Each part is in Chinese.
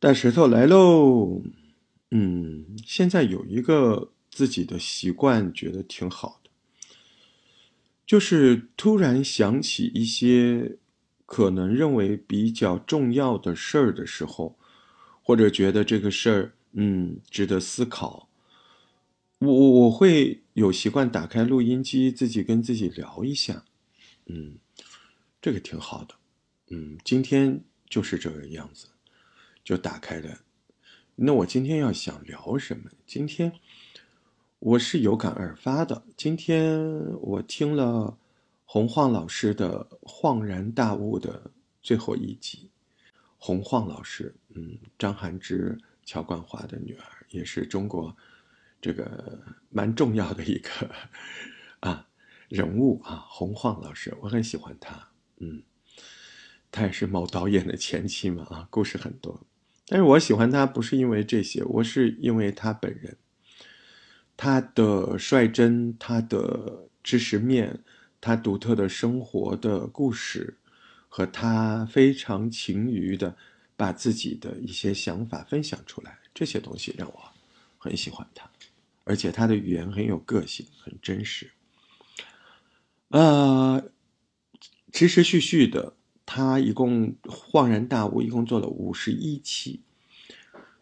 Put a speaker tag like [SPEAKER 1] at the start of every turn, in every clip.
[SPEAKER 1] 大石头来喽，嗯，现在有一个自己的习惯，觉得挺好的，就是突然想起一些可能认为比较重要的事儿的时候，或者觉得这个事儿，嗯，值得思考，我我我会有习惯打开录音机，自己跟自己聊一下，嗯，这个挺好的，嗯，今天就是这个样子。就打开了。那我今天要想聊什么？今天我是有感而发的。今天我听了洪晃老师的《恍然大悟》的最后一集。洪晃老师，嗯，张涵之、乔冠华的女儿，也是中国这个蛮重要的一个啊人物啊。洪晃老师，我很喜欢他，嗯，他也是某导演的前妻嘛啊，故事很多。但是我喜欢他不是因为这些，我是因为他本人，他的率真，他的知识面，他独特的生活的故事，和他非常勤于的把自己的一些想法分享出来，这些东西让我很喜欢他，而且他的语言很有个性，很真实，呃，持持续续的。他一共恍然大悟，一共做了五十一期。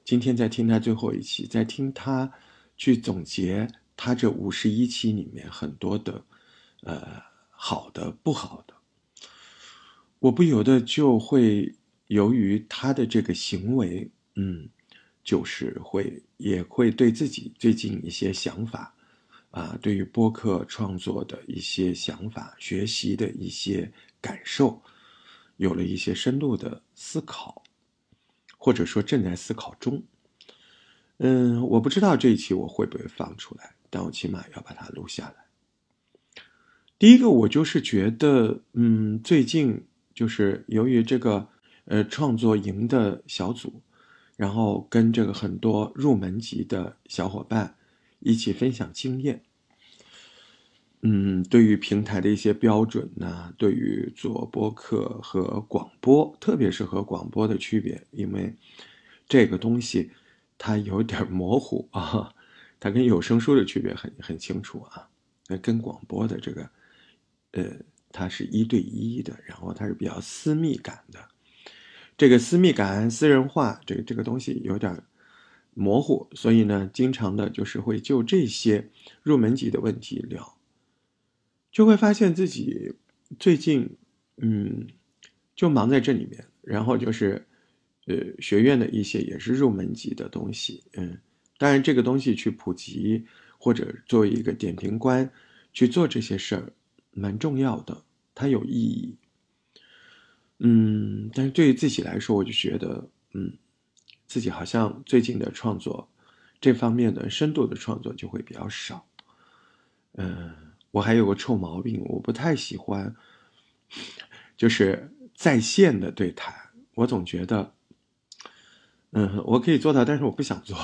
[SPEAKER 1] 今天在听他最后一期，在听他去总结他这五十一期里面很多的，呃，好的、不好的，我不由得就会由于他的这个行为，嗯，就是会也会对自己最近一些想法，啊，对于播客创作的一些想法、学习的一些感受。有了一些深度的思考，或者说正在思考中。嗯，我不知道这一期我会不会放出来，但我起码要把它录下来。第一个，我就是觉得，嗯，最近就是由于这个呃创作营的小组，然后跟这个很多入门级的小伙伴一起分享经验。嗯，对于平台的一些标准呢，对于做播客和广播，特别是和广播的区别，因为这个东西它有点模糊啊，它跟有声书的区别很很清楚啊，那跟广播的这个，呃，它是一对一的，然后它是比较私密感的，这个私密感、私人化，这个这个东西有点模糊，所以呢，经常的就是会就这些入门级的问题聊。就会发现自己最近，嗯，就忙在这里面，然后就是，呃，学院的一些也是入门级的东西，嗯，当然这个东西去普及或者作为一个点评官去做这些事儿，蛮重要的，它有意义，嗯，但是对于自己来说，我就觉得，嗯，自己好像最近的创作这方面的深度的创作就会比较少，嗯。我还有个臭毛病，我不太喜欢，就是在线的对谈。我总觉得，嗯，我可以做到，但是我不想做。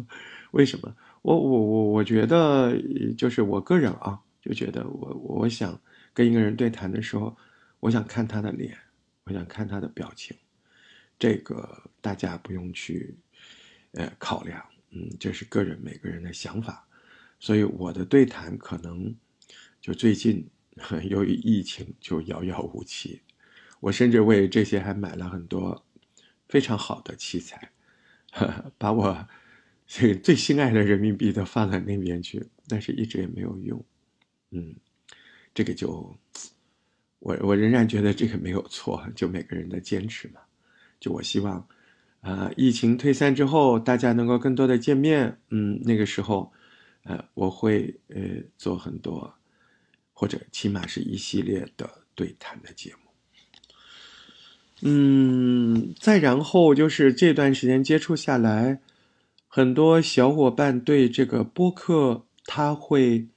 [SPEAKER 1] 为什么？我我我我觉得，就是我个人啊，就觉得我我想跟一个人对谈的时候，我想看他的脸，我想看他的表情。这个大家不用去呃考量，嗯，这是个人每个人的想法。所以我的对谈可能。就最近，由于疫情就遥遥无期，我甚至为这些还买了很多非常好的器材，把我这个最心爱的人民币都放在那边去，但是一直也没有用。嗯，这个就我我仍然觉得这个没有错，就每个人的坚持嘛。就我希望，啊，疫情退散之后，大家能够更多的见面。嗯，那个时候，呃，我会呃做很多。或者起码是一系列的对谈的节目，嗯，再然后就是这段时间接触下来，很多小伙伴对这个播客他会，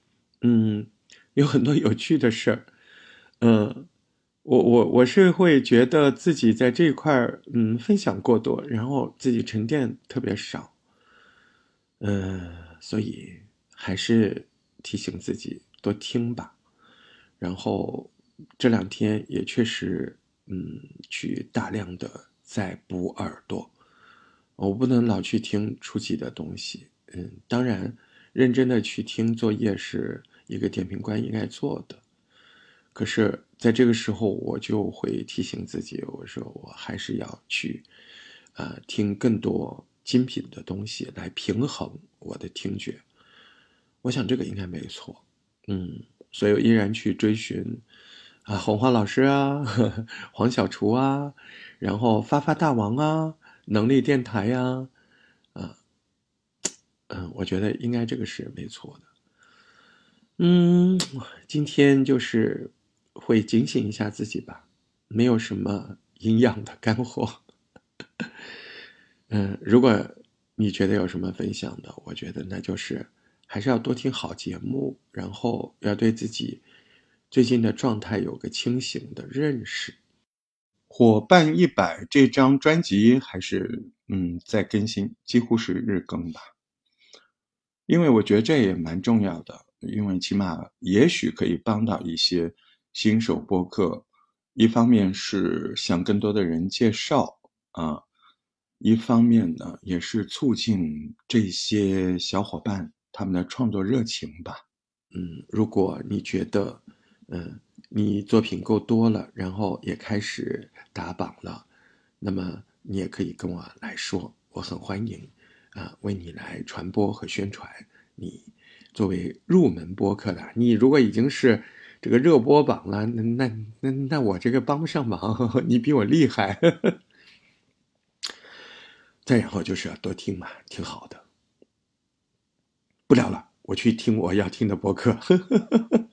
[SPEAKER 1] 嗯，有很多有趣的事儿，嗯，我我我是会觉得自己在这一块儿，嗯，分享过多，然后自己沉淀特别少，嗯，所以还是提醒自己多听吧。然后这两天也确实，嗯，去大量的在补耳朵，我不能老去听初级的东西。嗯，当然，认真的去听作业是一个点评官应该做的。可是，在这个时候，我就会提醒自己，我说我还是要去，呃，听更多精品的东西来平衡我的听觉。我想这个应该没错。嗯，所以我依然去追寻。啊，红花老师啊，黄小厨啊，然后发发大王啊，能力电台呀，啊，嗯，我觉得应该这个是没错的。嗯，今天就是会警醒一下自己吧，没有什么营养的干货。嗯，如果你觉得有什么分享的，我觉得那就是还是要多听好节目，然后要对自己。最近的状态有个清醒的认识。
[SPEAKER 2] 伙伴一百这张专辑还是嗯在更新，几乎是日更吧。因为我觉得这也蛮重要的，因为起码也许可以帮到一些新手播客。一方面是向更多的人介绍啊，一方面呢也是促进这些小伙伴他们的创作热情吧。
[SPEAKER 1] 嗯，如果你觉得。嗯，你作品够多了，然后也开始打榜了，那么你也可以跟我来说，我很欢迎，啊，为你来传播和宣传。你作为入门播客的，你如果已经是这个热播榜了，那那那我这个帮不上忙，你比我厉害。再然后就是要多听嘛，挺好的。不聊了，我去听我要听的播客。